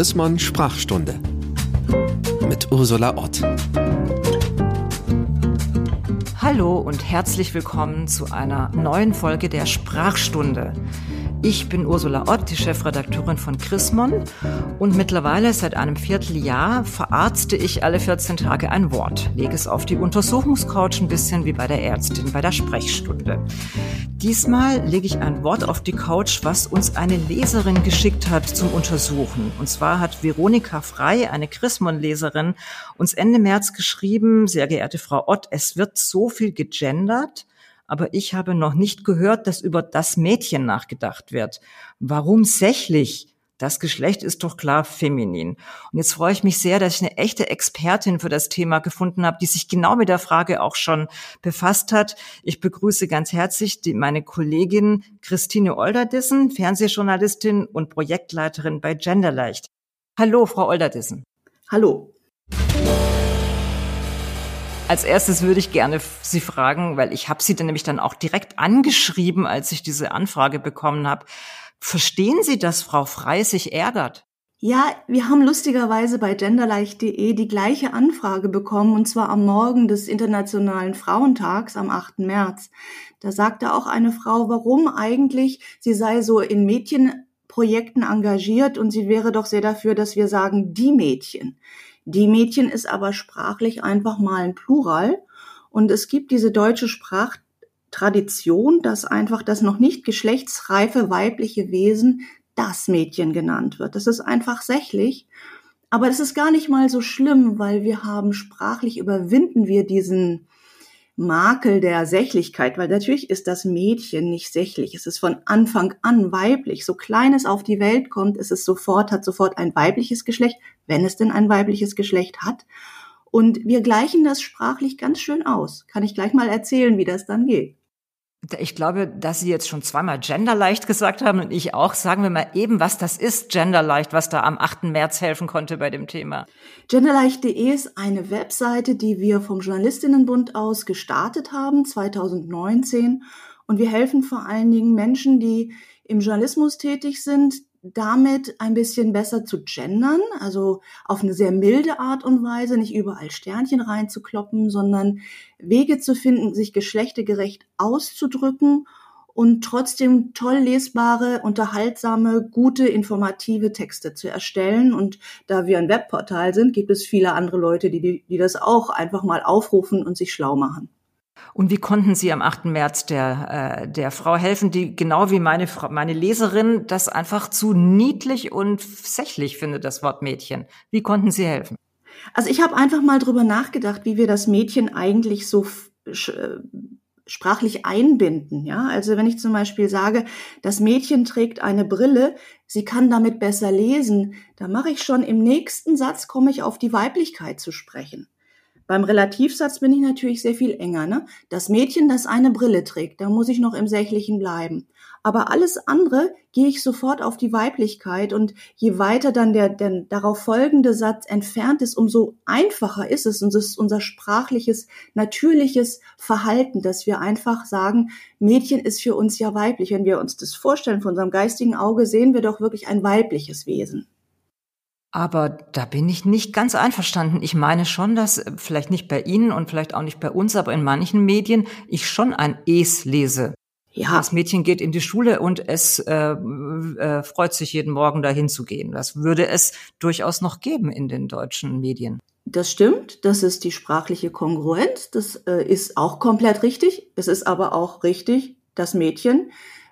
Chrismon Sprachstunde mit Ursula Ott. Hallo und herzlich willkommen zu einer neuen Folge der Sprachstunde. Ich bin Ursula Ott, die Chefredakteurin von Chrismon und mittlerweile seit einem Vierteljahr verarzte ich alle 14 Tage ein Wort, lege es auf die Untersuchungscouch ein bisschen wie bei der Ärztin bei der Sprechstunde. Diesmal lege ich ein Wort auf die Couch, was uns eine Leserin geschickt hat zum Untersuchen. Und zwar hat Veronika Frei, eine Chrismon-Leserin, uns Ende März geschrieben, sehr geehrte Frau Ott, es wird so viel gegendert aber ich habe noch nicht gehört, dass über das Mädchen nachgedacht wird. Warum sächlich? Das Geschlecht ist doch klar feminin. Und jetzt freue ich mich sehr, dass ich eine echte Expertin für das Thema gefunden habe, die sich genau mit der Frage auch schon befasst hat. Ich begrüße ganz herzlich die, meine Kollegin Christine Olderdissen, Fernsehjournalistin und Projektleiterin bei Genderleicht. Hallo, Frau Olderdissen. Hallo. Als erstes würde ich gerne Sie fragen, weil ich habe Sie dann nämlich dann auch direkt angeschrieben, als ich diese Anfrage bekommen habe. Verstehen Sie, dass Frau Frei sich ärgert? Ja, wir haben lustigerweise bei genderleicht.de die gleiche Anfrage bekommen, und zwar am Morgen des Internationalen Frauentags am 8. März. Da sagte auch eine Frau, warum eigentlich sie sei so in Mädchenprojekten engagiert und sie wäre doch sehr dafür, dass wir sagen, die Mädchen. Die Mädchen ist aber sprachlich einfach mal ein Plural. Und es gibt diese deutsche Sprachtradition, dass einfach das noch nicht geschlechtsreife weibliche Wesen das Mädchen genannt wird. Das ist einfach sächlich. Aber das ist gar nicht mal so schlimm, weil wir haben sprachlich überwinden wir diesen Makel der Sächlichkeit, weil natürlich ist das Mädchen nicht sächlich. Es ist von Anfang an weiblich. So klein es auf die Welt kommt, ist es sofort, hat sofort ein weibliches Geschlecht, wenn es denn ein weibliches Geschlecht hat. Und wir gleichen das sprachlich ganz schön aus. Kann ich gleich mal erzählen, wie das dann geht. Ich glaube, dass Sie jetzt schon zweimal genderleicht gesagt haben und ich auch. Sagen wir mal eben, was das ist, genderleicht, was da am 8. März helfen konnte bei dem Thema. Genderleicht.de ist eine Webseite, die wir vom Journalistinnenbund aus gestartet haben, 2019. Und wir helfen vor allen Dingen Menschen, die im Journalismus tätig sind, damit ein bisschen besser zu gendern, also auf eine sehr milde Art und Weise, nicht überall Sternchen reinzukloppen, sondern Wege zu finden, sich geschlechtergerecht auszudrücken und trotzdem toll lesbare, unterhaltsame, gute, informative Texte zu erstellen. Und da wir ein Webportal sind, gibt es viele andere Leute, die, die das auch einfach mal aufrufen und sich schlau machen. Und wie konnten Sie am 8. März der, äh, der Frau helfen, die genau wie meine, Frau, meine Leserin das einfach zu niedlich und sächlich findet, das Wort Mädchen? Wie konnten Sie helfen? Also ich habe einfach mal drüber nachgedacht, wie wir das Mädchen eigentlich so äh, sprachlich einbinden. Ja, also wenn ich zum Beispiel sage, das Mädchen trägt eine Brille, sie kann damit besser lesen, da mache ich schon im nächsten Satz komme ich auf die Weiblichkeit zu sprechen. Beim Relativsatz bin ich natürlich sehr viel enger. Ne? Das Mädchen, das eine Brille trägt, da muss ich noch im Sächlichen bleiben. Aber alles andere gehe ich sofort auf die Weiblichkeit und je weiter dann der, der darauf folgende Satz entfernt ist, umso einfacher ist es und es ist unser sprachliches, natürliches Verhalten, dass wir einfach sagen, Mädchen ist für uns ja weiblich. Wenn wir uns das vorstellen von unserem geistigen Auge, sehen wir doch wirklich ein weibliches Wesen. Aber da bin ich nicht ganz einverstanden. Ich meine schon, dass äh, vielleicht nicht bei Ihnen und vielleicht auch nicht bei uns, aber in manchen Medien ich schon ein Es lese. Ja. Das Mädchen geht in die Schule und es äh, äh, freut sich jeden Morgen dahin zu gehen. Das würde es durchaus noch geben in den deutschen Medien. Das stimmt, das ist die sprachliche Kongruenz, das äh, ist auch komplett richtig. Es ist aber auch richtig, das Mädchen,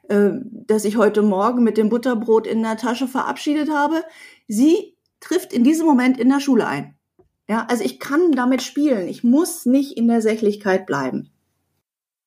äh, das ich heute Morgen mit dem Butterbrot in der Tasche verabschiedet habe, sie trifft in diesem Moment in der Schule ein. Ja, also ich kann damit spielen. Ich muss nicht in der Sächlichkeit bleiben.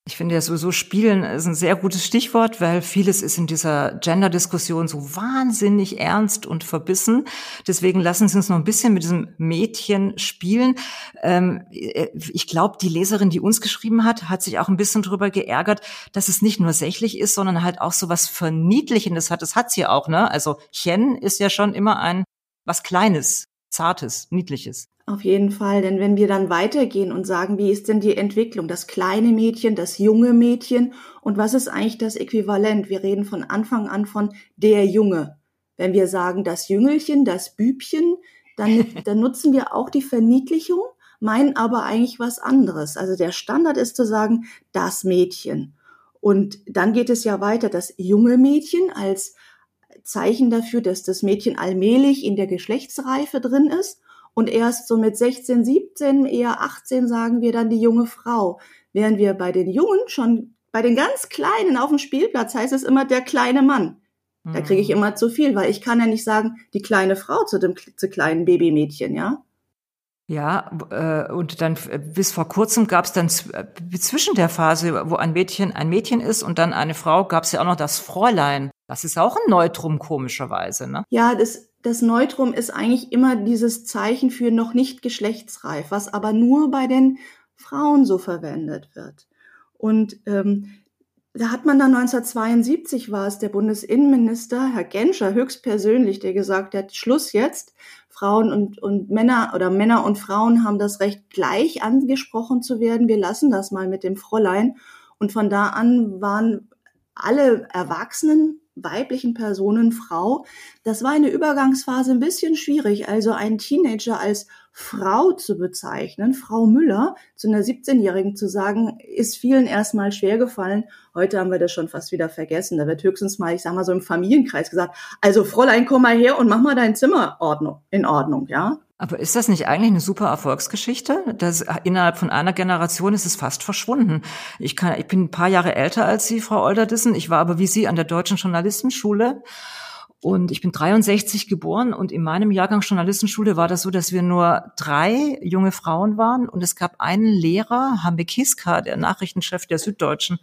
Ich finde ja sowieso Spielen ist ein sehr gutes Stichwort, weil vieles ist in dieser Gender-Diskussion so wahnsinnig ernst und verbissen. Deswegen lassen Sie uns noch ein bisschen mit diesem Mädchen spielen. Ähm, ich glaube, die Leserin, die uns geschrieben hat, hat sich auch ein bisschen darüber geärgert, dass es nicht nur sächlich ist, sondern halt auch so was Verniedlichendes hat. Das hat sie auch, ne? Also Chen ist ja schon immer ein was Kleines, Zartes, Niedliches. Auf jeden Fall, denn wenn wir dann weitergehen und sagen, wie ist denn die Entwicklung, das kleine Mädchen, das junge Mädchen und was ist eigentlich das Äquivalent? Wir reden von Anfang an von der Junge. Wenn wir sagen das Jüngelchen, das Bübchen, dann, dann nutzen wir auch die Verniedlichung, meinen aber eigentlich was anderes. Also der Standard ist zu sagen, das Mädchen. Und dann geht es ja weiter, das junge Mädchen als Zeichen dafür, dass das Mädchen allmählich in der Geschlechtsreife drin ist. Und erst so mit 16, 17, eher 18 sagen wir dann die junge Frau. Während wir bei den Jungen schon, bei den ganz Kleinen auf dem Spielplatz heißt es immer der kleine Mann. Da kriege ich mhm. immer zu viel, weil ich kann ja nicht sagen, die kleine Frau zu dem zu kleinen Babymädchen, ja. Ja, äh, und dann bis vor kurzem gab es dann äh, zwischen der Phase, wo ein Mädchen ein Mädchen ist und dann eine Frau, gab es ja auch noch das Fräulein. Das ist auch ein Neutrum komischerweise, ne? Ja, das, das Neutrum ist eigentlich immer dieses Zeichen für noch nicht geschlechtsreif, was aber nur bei den Frauen so verwendet wird. Und ähm, da hat man dann 1972 war es der Bundesinnenminister, Herr Genscher, höchstpersönlich, der gesagt hat, Schluss jetzt. Frauen und, und Männer oder Männer und Frauen haben das Recht, gleich angesprochen zu werden. Wir lassen das mal mit dem Fräulein. Und von da an waren alle Erwachsenen weiblichen Personen Frau. Das war eine Übergangsphase ein bisschen schwierig. Also ein Teenager als Frau zu bezeichnen, Frau Müller, zu einer 17-Jährigen zu sagen, ist vielen erstmal schwer gefallen. Heute haben wir das schon fast wieder vergessen. Da wird höchstens mal, ich sag mal so im Familienkreis gesagt, also Fräulein, komm mal her und mach mal dein Zimmer in Ordnung, ja? Aber ist das nicht eigentlich eine super Erfolgsgeschichte? Das, innerhalb von einer Generation ist es fast verschwunden. Ich, kann, ich bin ein paar Jahre älter als Sie, Frau Olderdissen. Ich war aber wie Sie an der Deutschen Journalistenschule und ich bin 63 geboren und in meinem Jahrgang Journalistenschule war das so, dass wir nur drei junge Frauen waren und es gab einen Lehrer, Hambe Kiska, der Nachrichtenchef der Süddeutschen,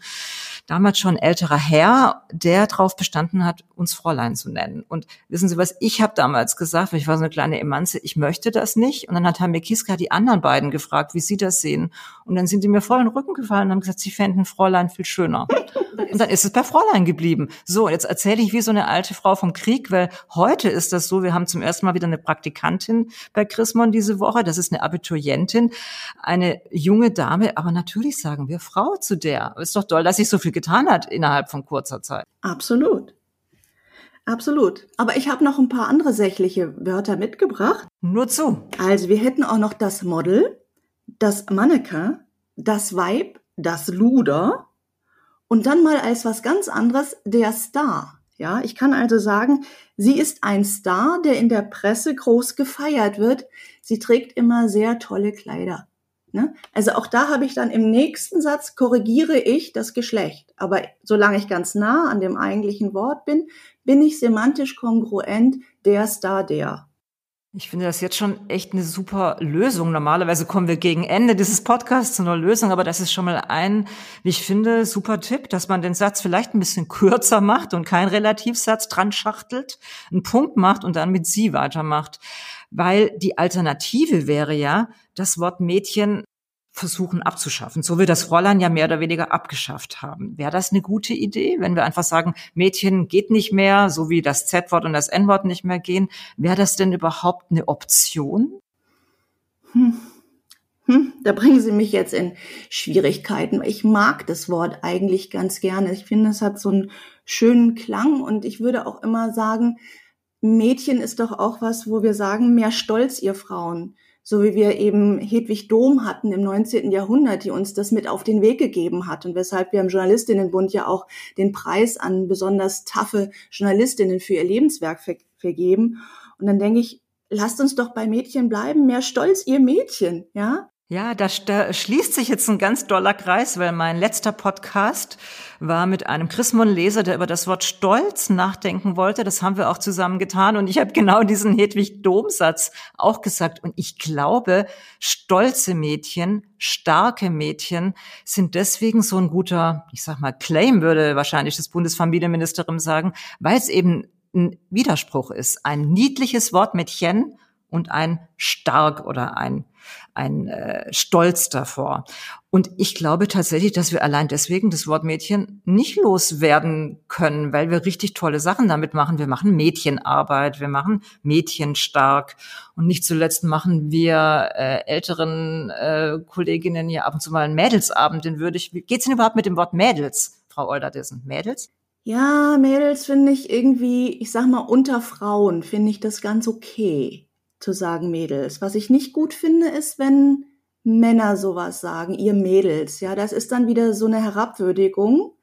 damals schon älterer Herr, der darauf bestanden hat, uns Fräulein zu nennen. Und wissen Sie was, ich habe damals gesagt, weil ich war so eine kleine Emanze, ich möchte das nicht. Und dann hat Herr Mekiska die anderen beiden gefragt, wie sie das sehen. Und dann sind die mir voll in den Rücken gefallen und haben gesagt, sie fänden Fräulein viel schöner. Und dann ist es bei Fräulein geblieben. So, jetzt erzähle ich wie so eine alte Frau vom Krieg, weil heute ist das so, wir haben zum ersten Mal wieder eine Praktikantin bei Chrismon diese Woche. Das ist eine Abiturientin, eine junge Dame. Aber natürlich sagen wir Frau zu der. Ist doch toll, dass sich so viel getan hat innerhalb von kurzer Zeit. Absolut. Absolut. Aber ich habe noch ein paar andere sächliche Wörter mitgebracht. Nur zu. Also wir hätten auch noch das Model, das Mannequin, das Weib, das Luder und dann mal als was ganz anderes der Star. Ja, ich kann also sagen, sie ist ein Star, der in der Presse groß gefeiert wird. Sie trägt immer sehr tolle Kleider. Ne? Also auch da habe ich dann im nächsten Satz korrigiere ich das Geschlecht. Aber solange ich ganz nah an dem eigentlichen Wort bin, bin ich semantisch kongruent der Star der. Ich finde das jetzt schon echt eine super Lösung. Normalerweise kommen wir gegen Ende dieses Podcasts zu einer Lösung, aber das ist schon mal ein, wie ich finde, super Tipp, dass man den Satz vielleicht ein bisschen kürzer macht und keinen Relativsatz dran schachtelt, einen Punkt macht und dann mit sie weitermacht. Weil die Alternative wäre ja, das Wort Mädchen versuchen abzuschaffen, so wie das Fräulein ja mehr oder weniger abgeschafft haben. Wäre das eine gute Idee, wenn wir einfach sagen, Mädchen geht nicht mehr, so wie das Z-Wort und das N-Wort nicht mehr gehen? Wäre das denn überhaupt eine Option? Hm. Hm, da bringen Sie mich jetzt in Schwierigkeiten. Ich mag das Wort eigentlich ganz gerne. Ich finde, es hat so einen schönen Klang und ich würde auch immer sagen, Mädchen ist doch auch was, wo wir sagen, mehr Stolz, ihr Frauen so wie wir eben Hedwig Dom hatten im 19. Jahrhundert, die uns das mit auf den Weg gegeben hat und weshalb wir im Journalistinnenbund ja auch den Preis an besonders taffe Journalistinnen für ihr Lebenswerk ver vergeben. Und dann denke ich, lasst uns doch bei Mädchen bleiben, mehr Stolz, ihr Mädchen, ja? Ja, da, schließt sich jetzt ein ganz doller Kreis, weil mein letzter Podcast war mit einem Chrismon-Leser, der über das Wort Stolz nachdenken wollte. Das haben wir auch zusammen getan. Und ich habe genau diesen Hedwig-Dom-Satz auch gesagt. Und ich glaube, stolze Mädchen, starke Mädchen sind deswegen so ein guter, ich sag mal, Claim, würde wahrscheinlich das Bundesfamilienministerin sagen, weil es eben ein Widerspruch ist. Ein niedliches Wort Mädchen und ein stark oder ein, ein äh, Stolz davor. Und ich glaube tatsächlich, dass wir allein deswegen das Wort Mädchen nicht loswerden können, weil wir richtig tolle Sachen damit machen. Wir machen Mädchenarbeit, wir machen Mädchen stark und nicht zuletzt machen wir äh, älteren äh, Kolleginnen ja ab und zu mal einen Mädelsabend, den würde ich, wie geht's denn überhaupt mit dem Wort Mädels, Frau Olderdissen? Mädels? Ja, Mädels finde ich irgendwie, ich sag mal, unter Frauen finde ich das ganz okay zu sagen Mädels. Was ich nicht gut finde, ist, wenn Männer sowas sagen, ihr Mädels. Ja, das ist dann wieder so eine Herabwürdigung.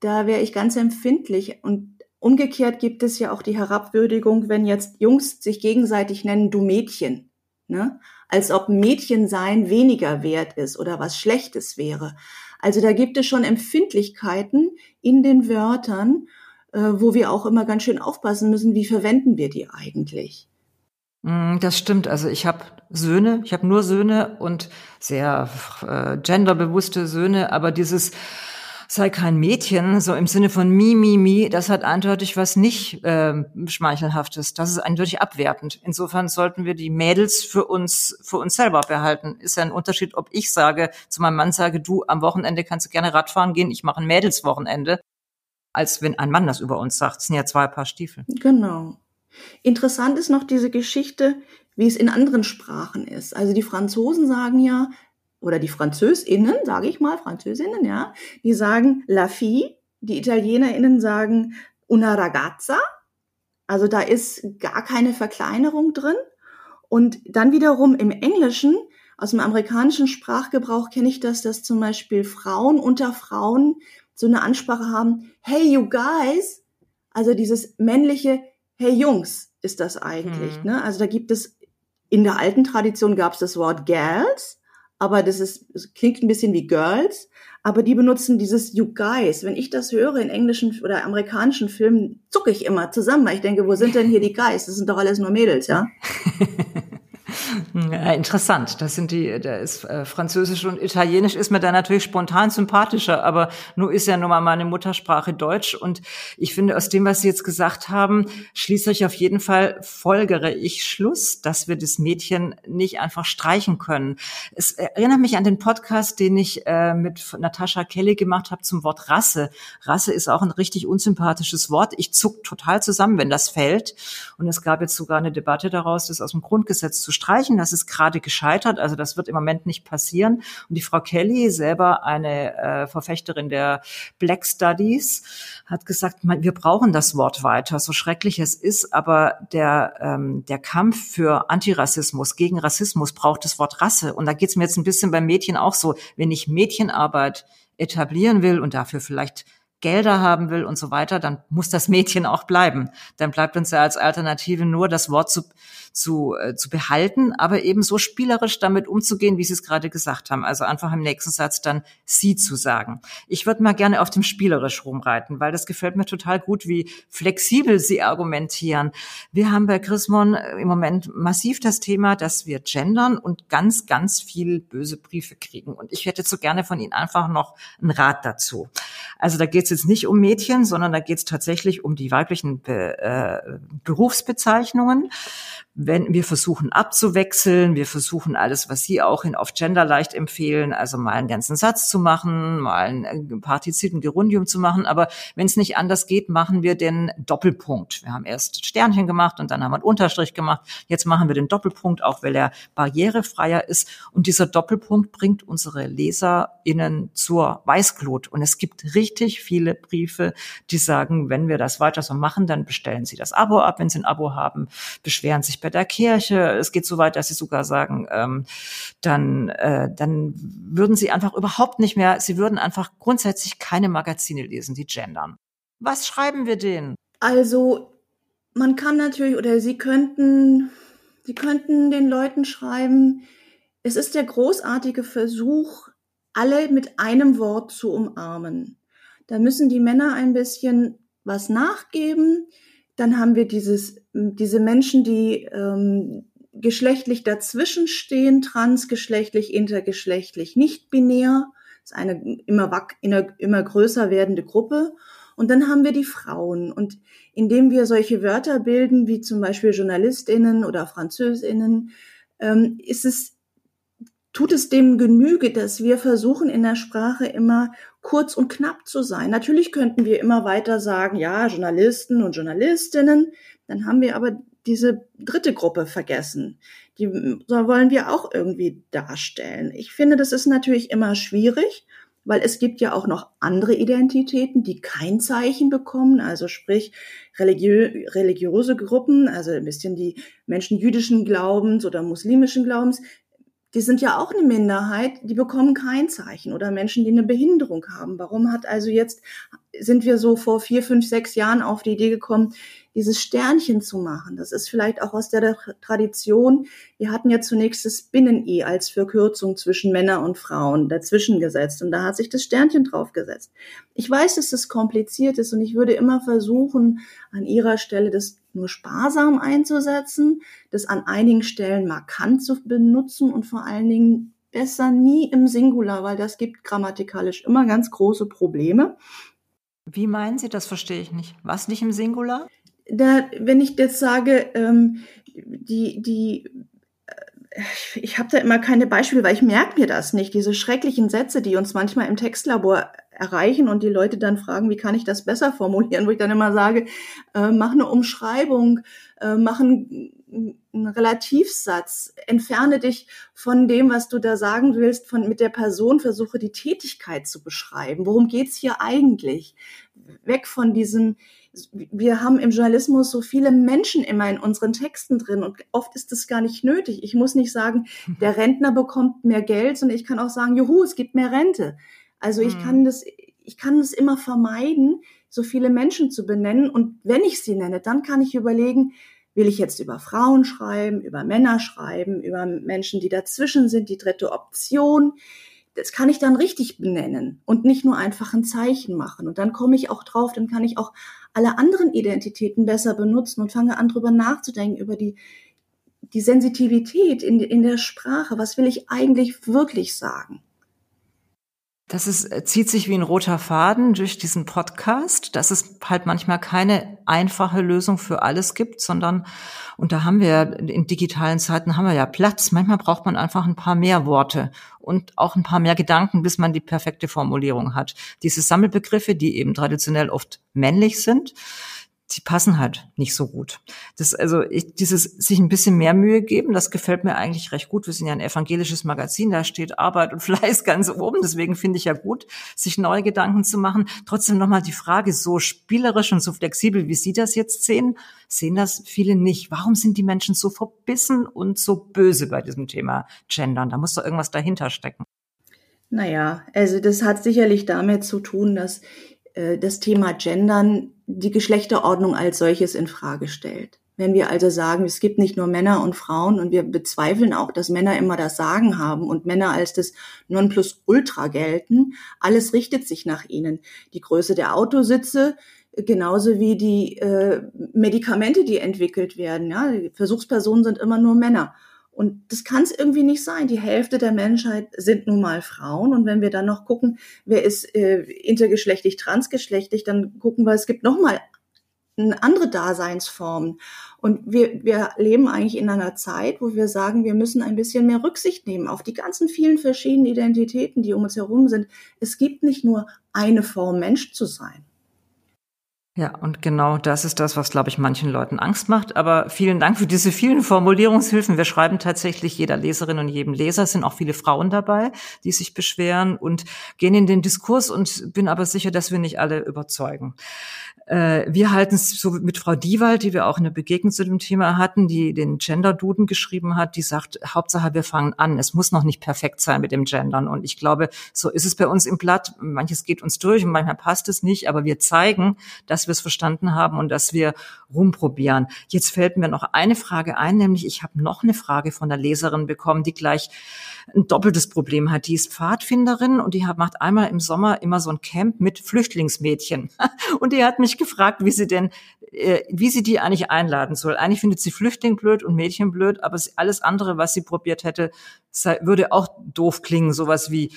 Da wäre ich ganz empfindlich. Und umgekehrt gibt es ja auch die Herabwürdigung, wenn jetzt Jungs sich gegenseitig nennen, du Mädchen. Ne? Als ob Mädchen sein weniger wert ist oder was Schlechtes wäre. Also da gibt es schon Empfindlichkeiten in den Wörtern, äh, wo wir auch immer ganz schön aufpassen müssen, wie verwenden wir die eigentlich. Mm, das stimmt. Also ich habe Söhne, ich habe nur Söhne und sehr äh, genderbewusste Söhne, aber dieses sei kein Mädchen, so im Sinne von mi, mi, mi, das hat eindeutig was nicht äh, Schmeichelhaftes. Das ist eindeutig abwertend. Insofern sollten wir die Mädels für uns, für uns selber behalten. Ist ja ein Unterschied, ob ich sage, zu meinem Mann sage, du, am Wochenende kannst du gerne Radfahren gehen, ich mache ein Mädelswochenende, als wenn ein Mann das über uns sagt. Das sind ja zwei Paar Stiefel. Genau. Interessant ist noch diese Geschichte, wie es in anderen Sprachen ist. Also die Franzosen sagen ja, oder die Französinnen, sage ich mal, Französinnen, ja, die sagen la fille, die Italienerinnen sagen una ragazza, also da ist gar keine Verkleinerung drin. Und dann wiederum im Englischen, aus dem amerikanischen Sprachgebrauch kenne ich das, dass zum Beispiel Frauen unter Frauen so eine Ansprache haben, hey you guys, also dieses männliche, hey Jungs ist das eigentlich. Hm. Ne? Also da gibt es, in der alten Tradition gab es das Wort Girls, aber das ist, das klingt ein bisschen wie Girls, aber die benutzen dieses You Guys. Wenn ich das höre in englischen oder amerikanischen Filmen, zucke ich immer zusammen, weil ich denke, wo sind denn hier die Guys? Das sind doch alles nur Mädels, ja? Ja, interessant. Das sind die, da ist äh, Französisch und Italienisch ist mir da natürlich spontan sympathischer, aber nur ist ja nun mal meine Muttersprache Deutsch. Und ich finde, aus dem, was Sie jetzt gesagt haben, schließe ich auf jeden Fall, folgere ich Schluss, dass wir das Mädchen nicht einfach streichen können. Es erinnert mich an den Podcast, den ich äh, mit Natascha Kelly gemacht habe zum Wort Rasse. Rasse ist auch ein richtig unsympathisches Wort. Ich zuck total zusammen, wenn das fällt. Und es gab jetzt sogar eine Debatte daraus, das aus dem Grundgesetz zu streichen streichen. Das ist gerade gescheitert. Also das wird im Moment nicht passieren. Und die Frau Kelly, selber eine äh, Verfechterin der Black Studies, hat gesagt, wir brauchen das Wort weiter, so schrecklich es ist, aber der, ähm, der Kampf für Antirassismus, gegen Rassismus braucht das Wort Rasse. Und da geht es mir jetzt ein bisschen beim Mädchen auch so. Wenn ich Mädchenarbeit etablieren will und dafür vielleicht Gelder haben will und so weiter, dann muss das Mädchen auch bleiben. Dann bleibt uns ja als Alternative nur das Wort zu, zu, äh, zu behalten, aber eben so spielerisch damit umzugehen, wie Sie es gerade gesagt haben. Also einfach im nächsten Satz dann sie zu sagen. Ich würde mal gerne auf dem spielerisch rumreiten, weil das gefällt mir total gut, wie flexibel Sie argumentieren. Wir haben bei Chrismon äh, im Moment massiv das Thema, dass wir gendern und ganz, ganz viel böse Briefe kriegen. Und ich hätte so gerne von Ihnen einfach noch einen Rat dazu. Also da geht es jetzt nicht um Mädchen, sondern da geht es tatsächlich um die weiblichen Be äh, Berufsbezeichnungen wenn wir versuchen abzuwechseln, wir versuchen alles, was Sie auch in auf Gender leicht empfehlen, also mal einen ganzen Satz zu machen, mal ein Partizip, ein Gerundium zu machen, aber wenn es nicht anders geht, machen wir den Doppelpunkt. Wir haben erst Sternchen gemacht und dann haben wir einen Unterstrich gemacht. Jetzt machen wir den Doppelpunkt, auch weil er barrierefreier ist und dieser Doppelpunkt bringt unsere LeserInnen zur Weißglut und es gibt richtig viele Briefe, die sagen, wenn wir das weiter so machen, dann bestellen Sie das Abo ab, wenn Sie ein Abo haben, beschweren sich bei der Kirche. Es geht so weit, dass sie sogar sagen, ähm, dann, äh, dann würden sie einfach überhaupt nicht mehr, sie würden einfach grundsätzlich keine Magazine lesen, die gendern. Was schreiben wir denen? Also, man kann natürlich, oder sie könnten, sie könnten den Leuten schreiben, es ist der großartige Versuch, alle mit einem Wort zu umarmen. Da müssen die Männer ein bisschen was nachgeben. Dann haben wir dieses, diese Menschen, die ähm, geschlechtlich dazwischen stehen, transgeschlechtlich, intergeschlechtlich, nicht binär. Das ist eine immer, immer, immer größer werdende Gruppe. Und dann haben wir die Frauen. Und indem wir solche Wörter bilden, wie zum Beispiel JournalistInnen oder FranzösInnen, ähm, ist es tut es dem Genüge, dass wir versuchen, in der Sprache immer kurz und knapp zu sein. Natürlich könnten wir immer weiter sagen, ja, Journalisten und Journalistinnen, dann haben wir aber diese dritte Gruppe vergessen. Die wollen wir auch irgendwie darstellen. Ich finde, das ist natürlich immer schwierig, weil es gibt ja auch noch andere Identitäten, die kein Zeichen bekommen, also sprich religiö religiöse Gruppen, also ein bisschen die Menschen jüdischen Glaubens oder muslimischen Glaubens, die sind ja auch eine Minderheit, die bekommen kein Zeichen oder Menschen, die eine Behinderung haben. Warum hat also jetzt, sind wir so vor vier, fünf, sechs Jahren auf die Idee gekommen, dieses Sternchen zu machen. Das ist vielleicht auch aus der Tradition. Wir hatten ja zunächst das Binnen-I als Verkürzung zwischen Männer und Frauen dazwischen gesetzt und da hat sich das Sternchen draufgesetzt. Ich weiß, dass das kompliziert ist und ich würde immer versuchen, an ihrer Stelle das nur sparsam einzusetzen, das an einigen Stellen markant zu benutzen und vor allen Dingen besser nie im Singular, weil das gibt grammatikalisch immer ganz große Probleme. Wie meinen Sie, das verstehe ich nicht. Was nicht im Singular? da, wenn ich jetzt sage, ähm, die, die, äh, ich habe da immer keine Beispiele, weil ich merke mir das nicht. Diese schrecklichen Sätze, die uns manchmal im Textlabor erreichen und die Leute dann fragen, wie kann ich das besser formulieren, wo ich dann immer sage, äh, mach eine Umschreibung, äh, mach einen, einen Relativsatz, entferne dich von dem, was du da sagen willst, von mit der Person, versuche die Tätigkeit zu beschreiben. Worum geht's hier eigentlich? Weg von diesen wir haben im Journalismus so viele Menschen immer in unseren Texten drin und oft ist das gar nicht nötig. Ich muss nicht sagen, der Rentner bekommt mehr Geld, sondern ich kann auch sagen, juhu, es gibt mehr Rente. Also ich kann mhm. das, ich kann es immer vermeiden, so viele Menschen zu benennen und wenn ich sie nenne, dann kann ich überlegen, will ich jetzt über Frauen schreiben, über Männer schreiben, über Menschen, die dazwischen sind, die dritte Option das kann ich dann richtig benennen und nicht nur einfach ein Zeichen machen. Und dann komme ich auch drauf, dann kann ich auch alle anderen Identitäten besser benutzen und fange an, drüber nachzudenken, über die, die Sensitivität in, in der Sprache. Was will ich eigentlich wirklich sagen? Das ist, äh, zieht sich wie ein roter Faden durch diesen Podcast, dass es halt manchmal keine einfache Lösung für alles gibt, sondern, und da haben wir in digitalen Zeiten haben wir ja Platz. Manchmal braucht man einfach ein paar mehr Worte und auch ein paar mehr Gedanken, bis man die perfekte Formulierung hat. Diese Sammelbegriffe, die eben traditionell oft männlich sind, die passen halt nicht so gut. Das, also ich, dieses sich ein bisschen mehr Mühe geben, das gefällt mir eigentlich recht gut. Wir sind ja ein evangelisches Magazin, da steht Arbeit und Fleiß ganz oben. Deswegen finde ich ja gut, sich neue Gedanken zu machen. Trotzdem nochmal die Frage, so spielerisch und so flexibel, wie Sie das jetzt sehen, sehen das viele nicht. Warum sind die Menschen so verbissen und so böse bei diesem Thema Gendern? Da muss doch irgendwas dahinter stecken. Naja, also das hat sicherlich damit zu tun, dass das Thema Gendern die Geschlechterordnung als solches in Frage stellt. Wenn wir also sagen, es gibt nicht nur Männer und Frauen und wir bezweifeln auch, dass Männer immer das Sagen haben und Männer als das Nonplusultra gelten, alles richtet sich nach ihnen. Die Größe der Autositze, genauso wie die äh, Medikamente, die entwickelt werden. Ja? Die Versuchspersonen sind immer nur Männer. Und das kann es irgendwie nicht sein. Die Hälfte der Menschheit sind nun mal Frauen. Und wenn wir dann noch gucken, wer ist äh, intergeschlechtlich, transgeschlechtlich, dann gucken wir, es gibt noch mal andere Daseinsformen. Und wir, wir leben eigentlich in einer Zeit, wo wir sagen, wir müssen ein bisschen mehr Rücksicht nehmen auf die ganzen vielen verschiedenen Identitäten, die um uns herum sind. Es gibt nicht nur eine Form, Mensch zu sein. Ja, und genau das ist das, was, glaube ich, manchen Leuten Angst macht. Aber vielen Dank für diese vielen Formulierungshilfen. Wir schreiben tatsächlich jeder Leserin und jedem Leser. Es sind auch viele Frauen dabei, die sich beschweren und gehen in den Diskurs und bin aber sicher, dass wir nicht alle überzeugen. Äh, wir halten es so mit Frau Diewald, die wir auch eine Begegnung zu dem Thema hatten, die den Gender-Duden geschrieben hat, die sagt, Hauptsache wir fangen an. Es muss noch nicht perfekt sein mit dem Gendern. Und ich glaube, so ist es bei uns im Blatt. Manches geht uns durch und manchmal passt es nicht, aber wir zeigen, dass wir es verstanden haben und dass wir rumprobieren. Jetzt fällt mir noch eine Frage ein, nämlich ich habe noch eine Frage von der Leserin bekommen, die gleich ein doppeltes Problem hat. Die ist Pfadfinderin und die hat, macht einmal im Sommer immer so ein Camp mit Flüchtlingsmädchen. Und die hat mich gefragt, wie sie denn, äh, wie sie die eigentlich einladen soll. Eigentlich findet sie Flüchtling blöd und Mädchen blöd, aber alles andere, was sie probiert hätte, würde auch doof klingen. Sowas wie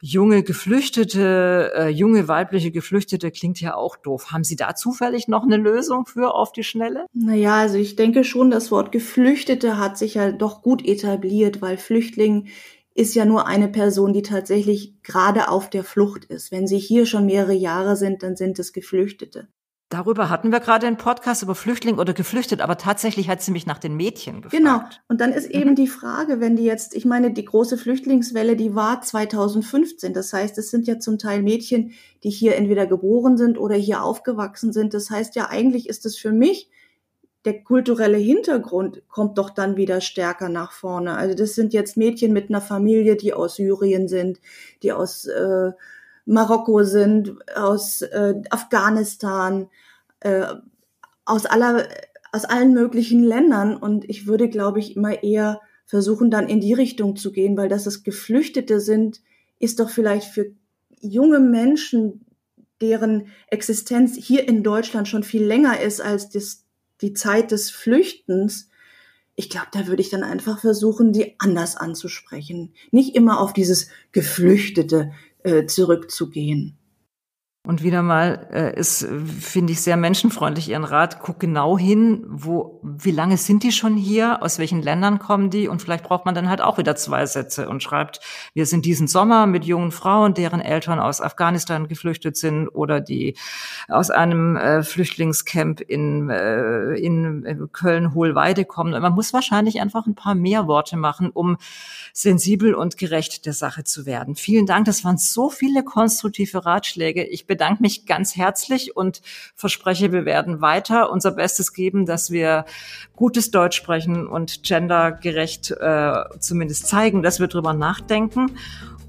junge Geflüchtete, äh, junge weibliche Geflüchtete klingt ja auch doof. Haben Sie da zufällig noch eine Lösung für auf die Schnelle? Naja, also ich denke schon, das Wort Geflüchtete hat sich ja doch gut etabliert, weil Flüchtling ist ja nur eine Person, die tatsächlich gerade auf der Flucht ist. Wenn sie hier schon mehrere Jahre sind, dann sind es Geflüchtete. Darüber hatten wir gerade einen Podcast über Flüchtling oder geflüchtet, aber tatsächlich hat sie mich nach den Mädchen gefragt. Genau. Und dann ist eben die Frage, wenn die jetzt, ich meine, die große Flüchtlingswelle, die war 2015. Das heißt, es sind ja zum Teil Mädchen, die hier entweder geboren sind oder hier aufgewachsen sind. Das heißt ja, eigentlich ist es für mich, der kulturelle Hintergrund kommt doch dann wieder stärker nach vorne. Also das sind jetzt Mädchen mit einer Familie, die aus Syrien sind, die aus äh, Marokko sind, aus äh, Afghanistan, äh, aus aller, aus allen möglichen Ländern. Und ich würde, glaube ich, immer eher versuchen, dann in die Richtung zu gehen, weil dass es Geflüchtete sind, ist doch vielleicht für junge Menschen, deren Existenz hier in Deutschland schon viel länger ist als das, die Zeit des Flüchtens. Ich glaube, da würde ich dann einfach versuchen, die anders anzusprechen. Nicht immer auf dieses Geflüchtete äh, zurückzugehen. Und wieder mal äh, ist, finde ich, sehr menschenfreundlich Ihren Rat. Guck genau hin, wo, wie lange sind die schon hier, aus welchen Ländern kommen die und vielleicht braucht man dann halt auch wieder zwei Sätze und schreibt, wir sind diesen Sommer mit jungen Frauen, deren Eltern aus Afghanistan geflüchtet sind oder die aus einem äh, Flüchtlingscamp in, äh, in Köln-Hohlweide kommen. Und man muss wahrscheinlich einfach ein paar mehr Worte machen, um sensibel und gerecht der Sache zu werden. Vielen Dank, das waren so viele konstruktive Ratschläge. Ich bedanke mich ganz herzlich und verspreche, wir werden weiter unser Bestes geben, dass wir gutes Deutsch sprechen und gendergerecht äh, zumindest zeigen, dass wir drüber nachdenken.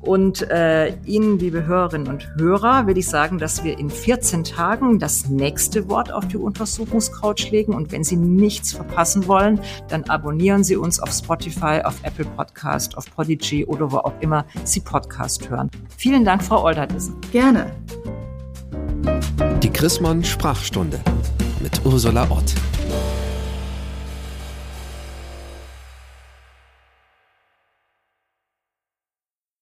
Und äh, Ihnen, liebe Hörerinnen und Hörer, will ich sagen, dass wir in 14 Tagen das nächste Wort auf die Untersuchungscouch legen. Und wenn Sie nichts verpassen wollen, dann abonnieren Sie uns auf Spotify, auf Apple Podcast, auf Podigy oder wo auch immer Sie Podcast hören. Vielen Dank, Frau Olderdissen. Gerne. Die Chrismon Sprachstunde mit Ursula Ott.